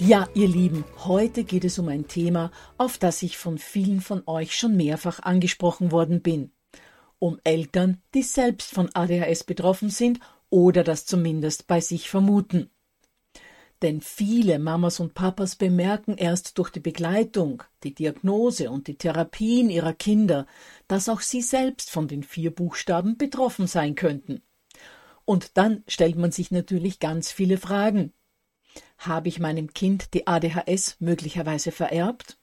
Ja, ihr Lieben, heute geht es um ein Thema, auf das ich von vielen von euch schon mehrfach angesprochen worden bin. Um Eltern, die selbst von ADHS betroffen sind oder das zumindest bei sich vermuten. Denn viele Mamas und Papas bemerken erst durch die Begleitung, die Diagnose und die Therapien ihrer Kinder, dass auch sie selbst von den vier Buchstaben betroffen sein könnten. Und dann stellt man sich natürlich ganz viele Fragen. Habe ich meinem Kind die ADHS möglicherweise vererbt?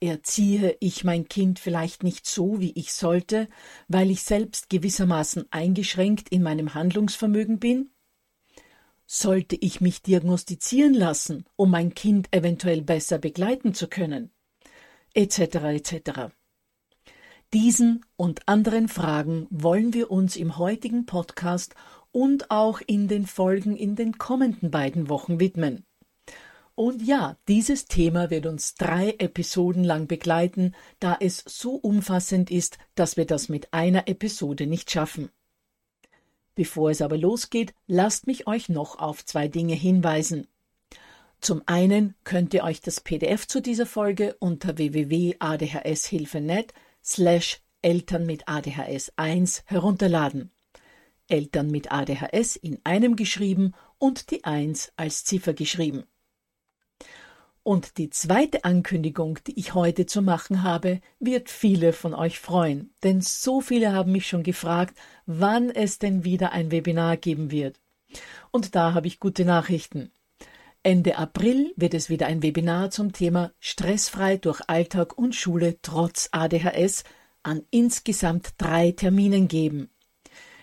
Erziehe ich mein Kind vielleicht nicht so, wie ich sollte, weil ich selbst gewissermaßen eingeschränkt in meinem Handlungsvermögen bin? Sollte ich mich diagnostizieren lassen, um mein Kind eventuell besser begleiten zu können? Etc. etc. Diesen und anderen Fragen wollen wir uns im heutigen Podcast und auch in den Folgen in den kommenden beiden Wochen widmen. Und ja, dieses Thema wird uns drei Episoden lang begleiten, da es so umfassend ist, dass wir das mit einer Episode nicht schaffen. Bevor es aber losgeht, lasst mich euch noch auf zwei Dinge hinweisen. Zum einen könnt ihr euch das PDF zu dieser Folge unter www.adhshilfe.net slash Eltern mit ADHS 1 herunterladen. Eltern mit ADHS in einem geschrieben und die 1 als Ziffer geschrieben. Und die zweite Ankündigung, die ich heute zu machen habe, wird viele von euch freuen, denn so viele haben mich schon gefragt, wann es denn wieder ein Webinar geben wird. Und da habe ich gute Nachrichten. Ende April wird es wieder ein Webinar zum Thema Stressfrei durch Alltag und Schule trotz ADHS an insgesamt drei Terminen geben.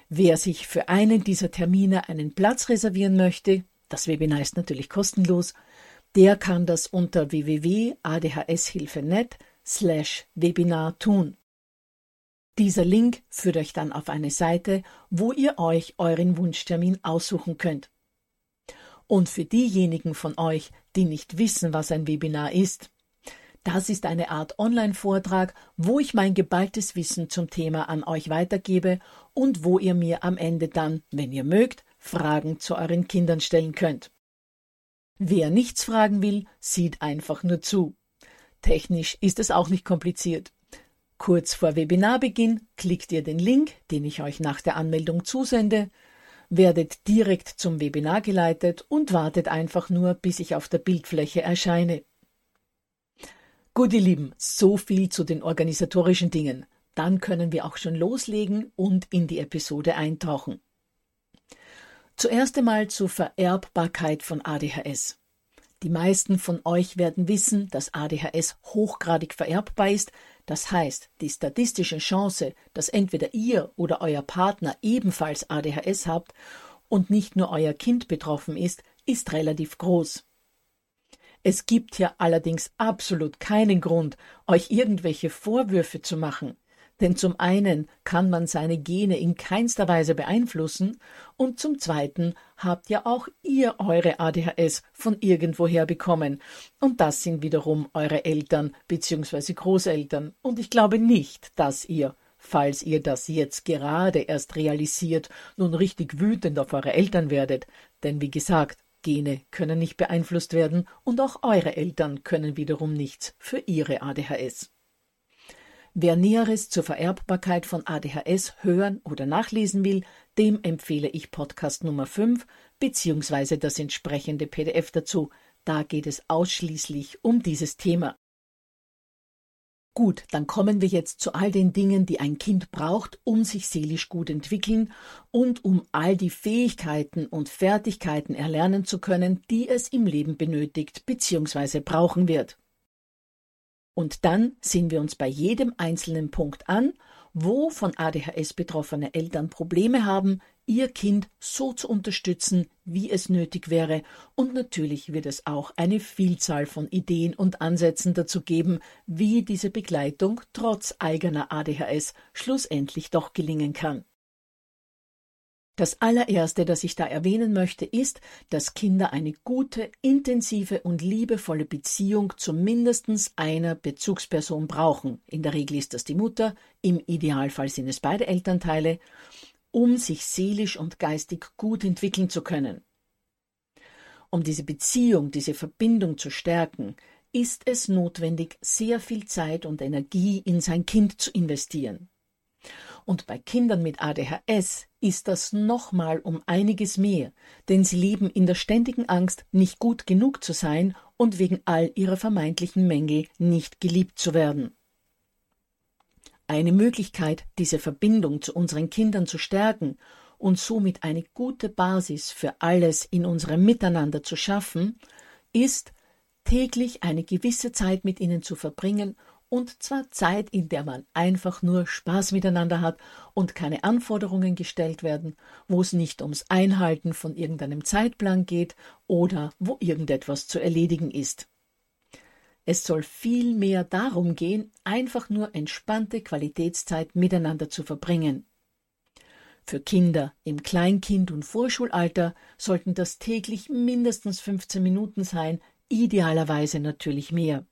Wer sich für einen dieser Termine einen Platz reservieren möchte, das Webinar ist natürlich kostenlos, der kann das unter www.adhshilfe.net slash Webinar tun. Dieser Link führt euch dann auf eine Seite, wo ihr euch euren Wunschtermin aussuchen könnt. Und für diejenigen von euch, die nicht wissen, was ein Webinar ist, das ist eine Art Online-Vortrag, wo ich mein geballtes Wissen zum Thema an euch weitergebe und wo ihr mir am Ende dann, wenn ihr mögt, Fragen zu euren Kindern stellen könnt. Wer nichts fragen will, sieht einfach nur zu. Technisch ist es auch nicht kompliziert. Kurz vor Webinarbeginn klickt ihr den Link, den ich euch nach der Anmeldung zusende, werdet direkt zum Webinar geleitet und wartet einfach nur, bis ich auf der Bildfläche erscheine. Gut, ihr Lieben, so viel zu den organisatorischen Dingen. Dann können wir auch schon loslegen und in die Episode eintauchen. Zuerst einmal zur Vererbbarkeit von ADHS. Die meisten von euch werden wissen, dass ADHS hochgradig vererbbar ist. Das heißt, die statistische Chance, dass entweder ihr oder euer Partner ebenfalls ADHS habt und nicht nur euer Kind betroffen ist, ist relativ groß. Es gibt ja allerdings absolut keinen Grund, euch irgendwelche Vorwürfe zu machen. Denn zum einen kann man seine Gene in keinster Weise beeinflussen und zum zweiten habt ja auch ihr eure ADHS von irgendwoher bekommen. Und das sind wiederum eure Eltern bzw. Großeltern. Und ich glaube nicht, dass ihr, falls ihr das jetzt gerade erst realisiert, nun richtig wütend auf eure Eltern werdet. Denn wie gesagt, Gene können nicht beeinflusst werden und auch eure Eltern können wiederum nichts für ihre ADHS. Wer Näheres zur Vererbbarkeit von ADHS hören oder nachlesen will, dem empfehle ich Podcast Nummer 5 bzw. das entsprechende PDF dazu. Da geht es ausschließlich um dieses Thema. Gut, dann kommen wir jetzt zu all den Dingen, die ein Kind braucht, um sich seelisch gut entwickeln und um all die Fähigkeiten und Fertigkeiten erlernen zu können, die es im Leben benötigt bzw. brauchen wird. Und dann sehen wir uns bei jedem einzelnen Punkt an, wo von ADHS betroffene Eltern Probleme haben, ihr Kind so zu unterstützen, wie es nötig wäre. Und natürlich wird es auch eine Vielzahl von Ideen und Ansätzen dazu geben, wie diese Begleitung trotz eigener ADHS schlussendlich doch gelingen kann. Das allererste, das ich da erwähnen möchte, ist, dass Kinder eine gute, intensive und liebevolle Beziehung zu mindestens einer Bezugsperson brauchen. In der Regel ist das die Mutter, im Idealfall sind es beide Elternteile, um sich seelisch und geistig gut entwickeln zu können. Um diese Beziehung, diese Verbindung zu stärken, ist es notwendig, sehr viel Zeit und Energie in sein Kind zu investieren. Und bei Kindern mit ADHS ist das nochmal um einiges mehr, denn sie leben in der ständigen Angst, nicht gut genug zu sein und wegen all ihrer vermeintlichen Mängel nicht geliebt zu werden. Eine Möglichkeit, diese Verbindung zu unseren Kindern zu stärken und somit eine gute Basis für alles in unserem Miteinander zu schaffen, ist, täglich eine gewisse Zeit mit ihnen zu verbringen und zwar Zeit, in der man einfach nur Spaß miteinander hat und keine Anforderungen gestellt werden, wo es nicht ums Einhalten von irgendeinem Zeitplan geht oder wo irgendetwas zu erledigen ist. Es soll vielmehr darum gehen, einfach nur entspannte Qualitätszeit miteinander zu verbringen. Für Kinder im Kleinkind- und Vorschulalter sollten das täglich mindestens 15 Minuten sein, idealerweise natürlich mehr.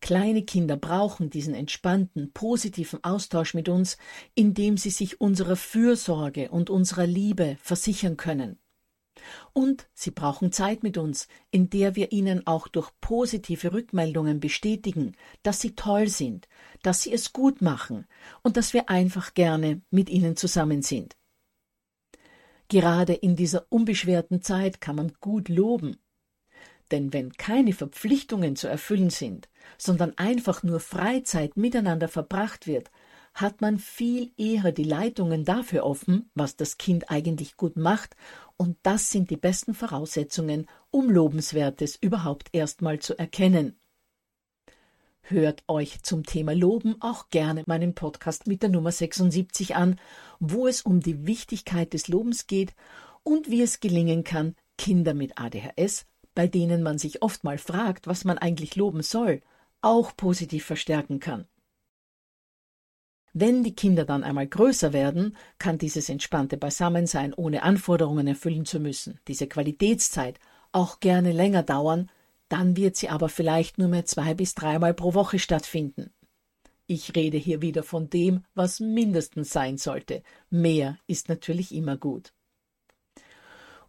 Kleine Kinder brauchen diesen entspannten, positiven Austausch mit uns, indem sie sich unserer Fürsorge und unserer Liebe versichern können. Und sie brauchen Zeit mit uns, in der wir ihnen auch durch positive Rückmeldungen bestätigen, dass sie toll sind, dass sie es gut machen und dass wir einfach gerne mit ihnen zusammen sind. Gerade in dieser unbeschwerten Zeit kann man gut loben denn wenn keine Verpflichtungen zu erfüllen sind, sondern einfach nur Freizeit miteinander verbracht wird, hat man viel eher die Leitungen dafür offen, was das Kind eigentlich gut macht, und das sind die besten Voraussetzungen, um Lobenswertes überhaupt erstmal zu erkennen. Hört euch zum Thema Loben auch gerne meinen Podcast mit der Nummer 76 an, wo es um die Wichtigkeit des Lobens geht und wie es gelingen kann, Kinder mit ADHS bei denen man sich oft mal fragt, was man eigentlich loben soll, auch positiv verstärken kann. Wenn die Kinder dann einmal größer werden, kann dieses entspannte Beisammensein ohne Anforderungen erfüllen zu müssen, diese Qualitätszeit, auch gerne länger dauern, dann wird sie aber vielleicht nur mehr zwei bis dreimal pro Woche stattfinden. Ich rede hier wieder von dem, was mindestens sein sollte. Mehr ist natürlich immer gut.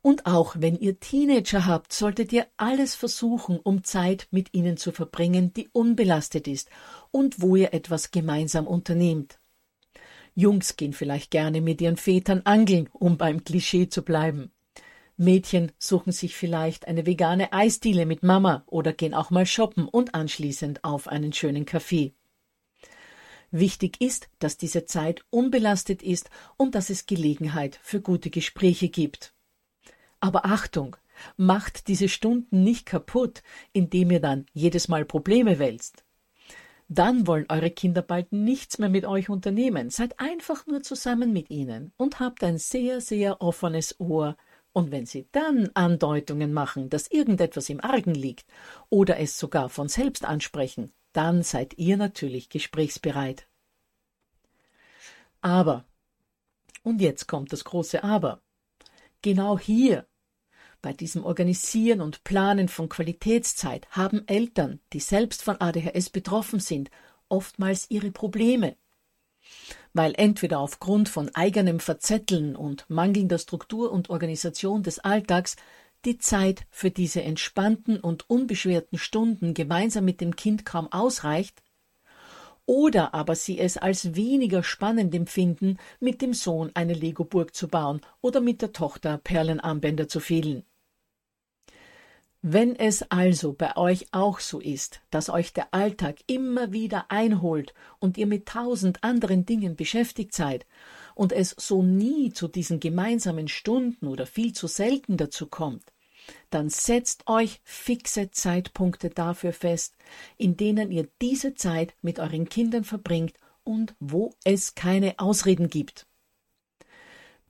Und auch wenn ihr Teenager habt, solltet ihr alles versuchen, um Zeit mit ihnen zu verbringen, die unbelastet ist und wo ihr etwas gemeinsam unternehmt. Jungs gehen vielleicht gerne mit ihren Vätern angeln, um beim Klischee zu bleiben. Mädchen suchen sich vielleicht eine vegane Eisdiele mit Mama oder gehen auch mal shoppen und anschließend auf einen schönen Kaffee. Wichtig ist, dass diese Zeit unbelastet ist und dass es Gelegenheit für gute Gespräche gibt. Aber Achtung, Macht diese Stunden nicht kaputt, indem ihr dann jedes Mal Probleme wälzt. Dann wollen eure Kinder bald nichts mehr mit euch unternehmen. Seid einfach nur zusammen mit ihnen und habt ein sehr, sehr offenes Ohr. Und wenn sie dann Andeutungen machen, dass irgendetwas im Argen liegt oder es sogar von selbst ansprechen, dann seid ihr natürlich gesprächsbereit. Aber, und jetzt kommt das große Aber, genau hier, bei diesem Organisieren und Planen von Qualitätszeit, haben Eltern, die selbst von ADHS betroffen sind, oftmals ihre Probleme. Weil entweder aufgrund von eigenem Verzetteln und mangelnder Struktur und Organisation des Alltags die Zeit für diese entspannten und unbeschwerten Stunden gemeinsam mit dem Kind kaum ausreicht, oder aber sie es als weniger spannend empfinden, mit dem Sohn eine Legoburg zu bauen oder mit der Tochter Perlenarmbänder zu fehlen. Wenn es also bei euch auch so ist, dass euch der Alltag immer wieder einholt und ihr mit tausend anderen Dingen beschäftigt seid und es so nie zu diesen gemeinsamen Stunden oder viel zu selten dazu kommt, dann setzt euch fixe Zeitpunkte dafür fest, in denen ihr diese Zeit mit euren Kindern verbringt und wo es keine Ausreden gibt.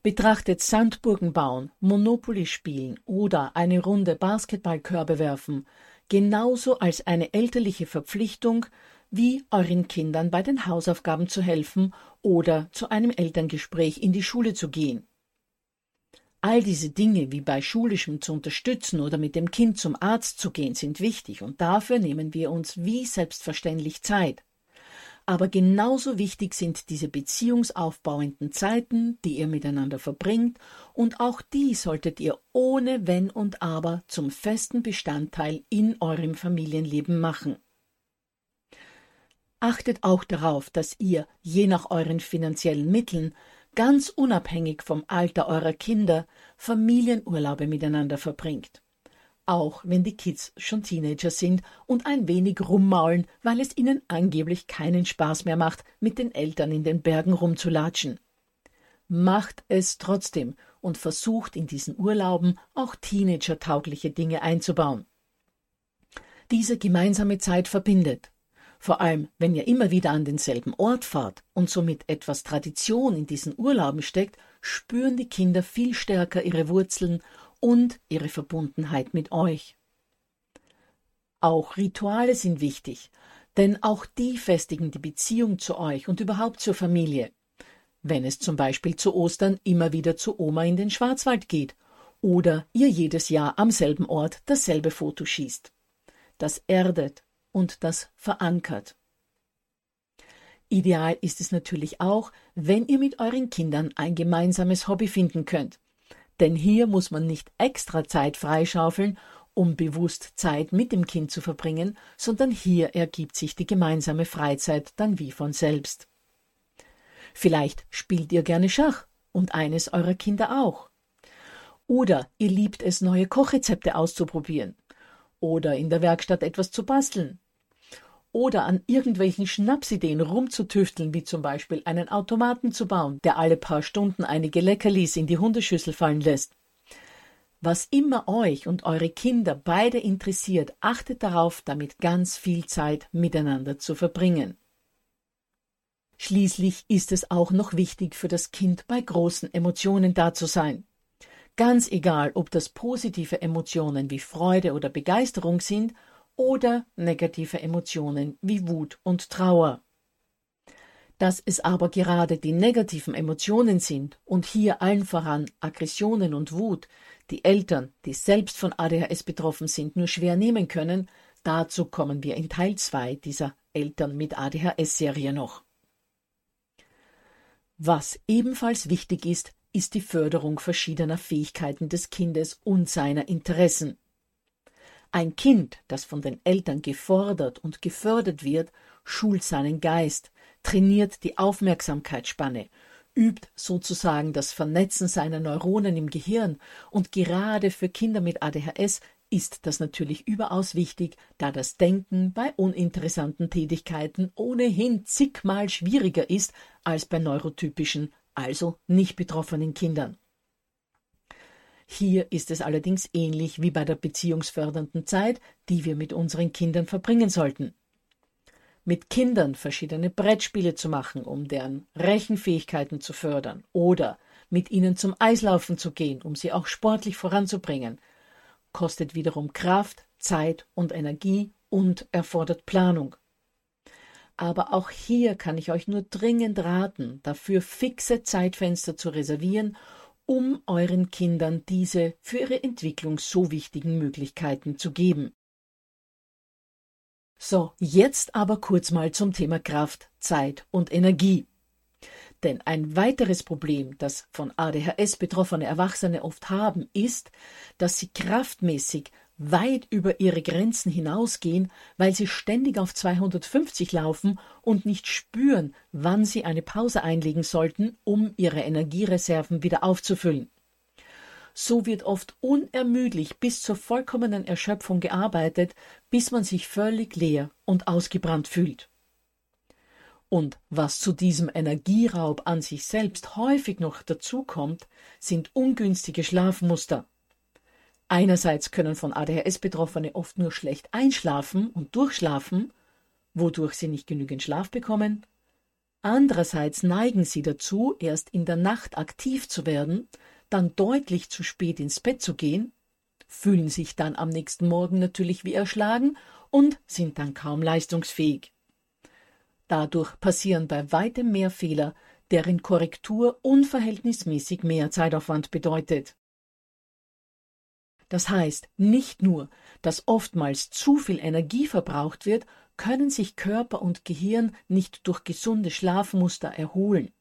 Betrachtet Sandburgen bauen, Monopoly spielen oder eine Runde Basketballkörbe werfen genauso als eine elterliche Verpflichtung, wie euren Kindern bei den Hausaufgaben zu helfen oder zu einem Elterngespräch in die Schule zu gehen. All diese Dinge wie bei schulischem zu unterstützen oder mit dem Kind zum Arzt zu gehen sind wichtig und dafür nehmen wir uns wie selbstverständlich Zeit. Aber genauso wichtig sind diese beziehungsaufbauenden Zeiten, die ihr miteinander verbringt, und auch die solltet ihr ohne Wenn und Aber zum festen Bestandteil in eurem Familienleben machen. Achtet auch darauf, dass ihr, je nach euren finanziellen Mitteln, ganz unabhängig vom Alter eurer Kinder, Familienurlaube miteinander verbringt. Auch wenn die Kids schon Teenager sind und ein wenig rummaulen, weil es ihnen angeblich keinen Spaß mehr macht, mit den Eltern in den Bergen rumzulatschen. Macht es trotzdem und versucht in diesen Urlauben auch teenagertaugliche Dinge einzubauen. Diese gemeinsame Zeit verbindet. Vor allem, wenn ihr immer wieder an denselben Ort fahrt und somit etwas Tradition in diesen Urlauben steckt, spüren die Kinder viel stärker ihre Wurzeln und ihre Verbundenheit mit euch. Auch Rituale sind wichtig, denn auch die festigen die Beziehung zu euch und überhaupt zur Familie. Wenn es zum Beispiel zu Ostern immer wieder zu Oma in den Schwarzwald geht oder ihr jedes Jahr am selben Ort dasselbe Foto schießt. Das erdet und das verankert. Ideal ist es natürlich auch, wenn ihr mit euren Kindern ein gemeinsames Hobby finden könnt. Denn hier muss man nicht extra Zeit freischaufeln, um bewusst Zeit mit dem Kind zu verbringen, sondern hier ergibt sich die gemeinsame Freizeit dann wie von selbst. Vielleicht spielt ihr gerne Schach und eines eurer Kinder auch. Oder ihr liebt es, neue Kochrezepte auszuprobieren. Oder in der Werkstatt etwas zu basteln oder an irgendwelchen Schnapsideen rumzutüfteln, wie zum Beispiel einen Automaten zu bauen, der alle paar Stunden einige Leckerlis in die Hundeschüssel fallen lässt. Was immer euch und eure Kinder beide interessiert, achtet darauf, damit ganz viel Zeit miteinander zu verbringen. Schließlich ist es auch noch wichtig für das Kind, bei großen Emotionen da zu sein. Ganz egal, ob das positive Emotionen wie Freude oder Begeisterung sind oder negative Emotionen wie Wut und Trauer. Dass es aber gerade die negativen Emotionen sind und hier allen voran Aggressionen und Wut, die Eltern, die selbst von ADHS betroffen sind, nur schwer nehmen können, dazu kommen wir in Teil 2 dieser Eltern mit ADHS-Serie noch. Was ebenfalls wichtig ist, ist die Förderung verschiedener Fähigkeiten des Kindes und seiner Interessen. Ein Kind, das von den Eltern gefordert und gefördert wird, schult seinen Geist, trainiert die Aufmerksamkeitsspanne, übt sozusagen das Vernetzen seiner Neuronen im Gehirn und gerade für Kinder mit ADHS ist das natürlich überaus wichtig, da das Denken bei uninteressanten Tätigkeiten ohnehin zigmal schwieriger ist als bei neurotypischen, also nicht betroffenen Kindern. Hier ist es allerdings ähnlich wie bei der beziehungsfördernden Zeit, die wir mit unseren Kindern verbringen sollten. Mit Kindern verschiedene Brettspiele zu machen, um deren Rechenfähigkeiten zu fördern, oder mit ihnen zum Eislaufen zu gehen, um sie auch sportlich voranzubringen, kostet wiederum Kraft, Zeit und Energie und erfordert Planung. Aber auch hier kann ich euch nur dringend raten, dafür fixe Zeitfenster zu reservieren, um euren Kindern diese für ihre Entwicklung so wichtigen Möglichkeiten zu geben. So, jetzt aber kurz mal zum Thema Kraft, Zeit und Energie. Denn ein weiteres Problem, das von ADHS betroffene Erwachsene oft haben, ist, dass sie kraftmäßig weit über ihre Grenzen hinausgehen, weil sie ständig auf 250 laufen und nicht spüren, wann sie eine Pause einlegen sollten, um ihre Energiereserven wieder aufzufüllen. So wird oft unermüdlich bis zur vollkommenen Erschöpfung gearbeitet, bis man sich völlig leer und ausgebrannt fühlt. Und was zu diesem Energieraub an sich selbst häufig noch dazukommt, sind ungünstige Schlafmuster. Einerseits können von ADHS Betroffene oft nur schlecht einschlafen und durchschlafen, wodurch sie nicht genügend Schlaf bekommen. Andererseits neigen sie dazu, erst in der Nacht aktiv zu werden, dann deutlich zu spät ins Bett zu gehen, fühlen sich dann am nächsten Morgen natürlich wie erschlagen und sind dann kaum leistungsfähig. Dadurch passieren bei weitem mehr Fehler, deren Korrektur unverhältnismäßig mehr Zeitaufwand bedeutet. Das heißt nicht nur, dass oftmals zu viel Energie verbraucht wird, können sich Körper und Gehirn nicht durch gesunde Schlafmuster erholen.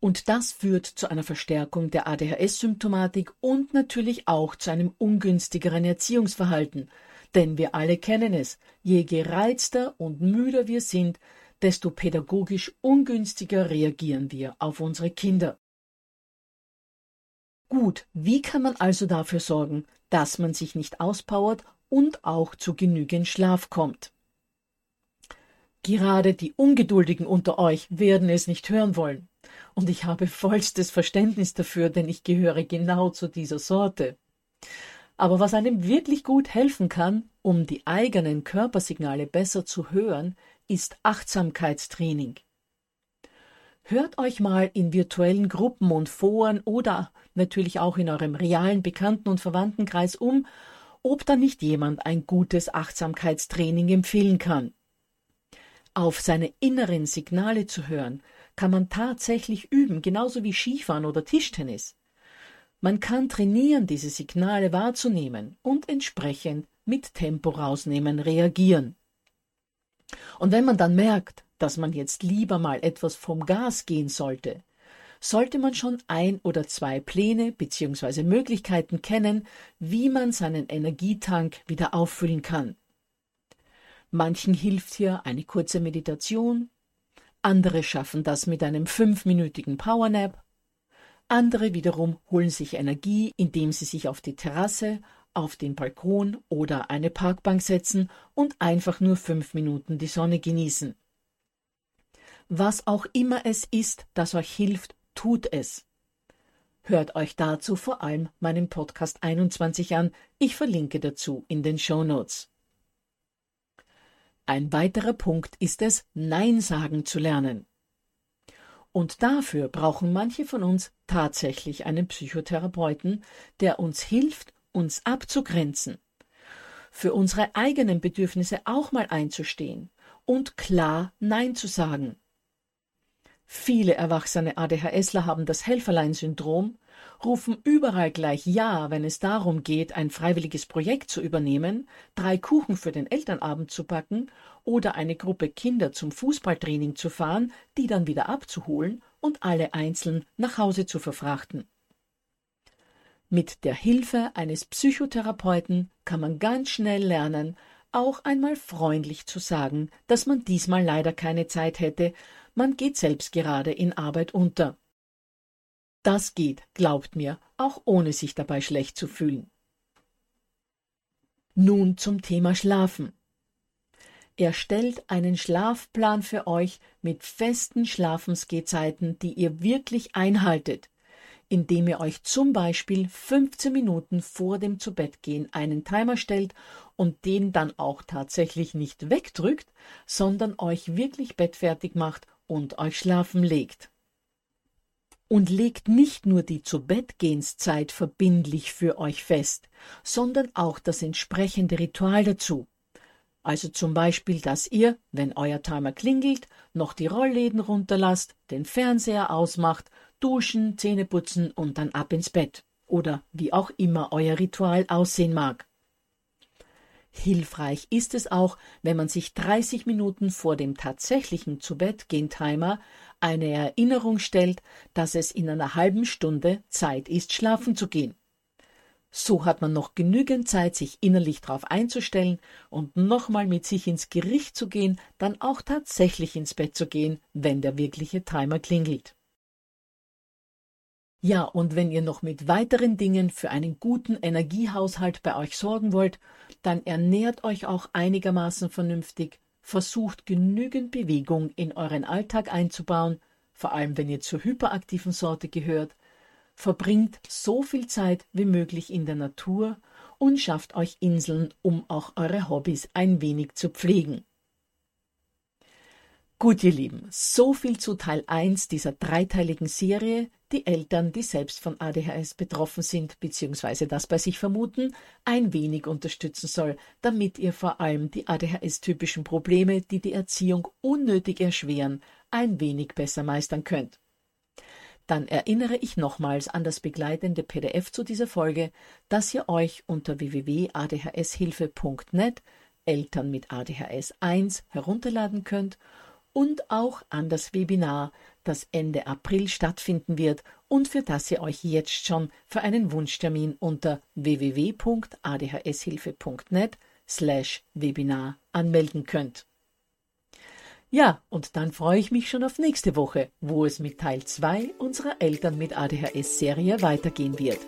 Und das führt zu einer Verstärkung der ADHS-Symptomatik und natürlich auch zu einem ungünstigeren Erziehungsverhalten. Denn wir alle kennen es, je gereizter und müder wir sind, desto pädagogisch ungünstiger reagieren wir auf unsere Kinder. Gut, wie kann man also dafür sorgen, dass man sich nicht auspowert und auch zu genügend Schlaf kommt? Gerade die Ungeduldigen unter euch werden es nicht hören wollen. Und ich habe vollstes Verständnis dafür, denn ich gehöre genau zu dieser Sorte. Aber was einem wirklich gut helfen kann, um die eigenen Körpersignale besser zu hören, ist Achtsamkeitstraining. Hört euch mal in virtuellen Gruppen und Foren oder natürlich auch in eurem realen Bekannten- und Verwandtenkreis um, ob da nicht jemand ein gutes Achtsamkeitstraining empfehlen kann. Auf seine inneren Signale zu hören, kann man tatsächlich üben, genauso wie Skifahren oder Tischtennis. Man kann trainieren, diese Signale wahrzunehmen und entsprechend mit Tempo rausnehmen reagieren. Und wenn man dann merkt, dass man jetzt lieber mal etwas vom Gas gehen sollte, sollte man schon ein oder zwei Pläne bzw. Möglichkeiten kennen, wie man seinen Energietank wieder auffüllen kann. Manchen hilft hier eine kurze Meditation, andere schaffen das mit einem fünfminütigen Powernap, andere wiederum holen sich Energie, indem sie sich auf die Terrasse auf den Balkon oder eine Parkbank setzen und einfach nur fünf Minuten die Sonne genießen. Was auch immer es ist, das euch hilft, tut es. Hört euch dazu vor allem meinen Podcast 21 an. Ich verlinke dazu in den Show Notes. Ein weiterer Punkt ist es, Nein sagen zu lernen. Und dafür brauchen manche von uns tatsächlich einen Psychotherapeuten, der uns hilft, uns abzugrenzen, für unsere eigenen Bedürfnisse auch mal einzustehen und klar Nein zu sagen. Viele erwachsene ADHSler haben das Helferlein-Syndrom, rufen überall gleich Ja, wenn es darum geht, ein freiwilliges Projekt zu übernehmen, drei Kuchen für den Elternabend zu backen oder eine Gruppe Kinder zum Fußballtraining zu fahren, die dann wieder abzuholen und alle einzeln nach Hause zu verfrachten. Mit der Hilfe eines Psychotherapeuten kann man ganz schnell lernen, auch einmal freundlich zu sagen, dass man diesmal leider keine Zeit hätte, man geht selbst gerade in Arbeit unter. Das geht, glaubt mir, auch ohne sich dabei schlecht zu fühlen. Nun zum Thema Schlafen. Erstellt einen Schlafplan für euch mit festen Schlafensgehzeiten, die ihr wirklich einhaltet. indem ihr euch zum Beispiel 15 Minuten vor dem Zubettgehen einen Timer stellt und den dann auch tatsächlich nicht wegdrückt, sondern euch wirklich bettfertig macht und euch schlafen legt. Und legt nicht nur die Zubettgehenszeit verbindlich für euch fest, sondern auch das entsprechende Ritual dazu. Also zum Beispiel, dass ihr, wenn euer Timer klingelt, noch die Rollläden runterlasst, den Fernseher ausmacht, duschen, Zähne putzen und dann ab ins Bett. Oder wie auch immer euer Ritual aussehen mag. Hilfreich ist es auch, wenn man sich 30 Minuten vor dem tatsächlichen Zubettgehen-Timer eine Erinnerung stellt, dass es in einer halben Stunde Zeit ist, schlafen zu gehen. So hat man noch genügend Zeit, sich innerlich darauf einzustellen und nochmal mit sich ins Gericht zu gehen, dann auch tatsächlich ins Bett zu gehen, wenn der wirkliche Timer klingelt. Ja, und wenn ihr noch mit weiteren Dingen für einen guten Energiehaushalt bei euch sorgen wollt, dann ernährt euch auch einigermaßen vernünftig, versucht genügend Bewegung in euren Alltag einzubauen, vor allem wenn ihr zur hyperaktiven Sorte gehört, verbringt so viel Zeit wie möglich in der Natur und schafft euch Inseln, um auch eure Hobbys ein wenig zu pflegen. Gut, ihr Lieben, so viel zu Teil 1 dieser dreiteiligen Serie, die Eltern, die selbst von ADHS betroffen sind bzw. das bei sich vermuten, ein wenig unterstützen soll, damit ihr vor allem die ADHS-typischen Probleme, die die Erziehung unnötig erschweren, ein wenig besser meistern könnt. Dann erinnere ich nochmals an das begleitende PDF zu dieser Folge, das ihr euch unter www.adhshilfe.net Eltern mit ADHS 1 herunterladen könnt und auch an das Webinar, das Ende April stattfinden wird und für das ihr euch jetzt schon für einen Wunschtermin unter www.adhshilfe.net slash Webinar anmelden könnt. Ja, und dann freue ich mich schon auf nächste Woche, wo es mit Teil 2 unserer Eltern mit ADHS-Serie weitergehen wird.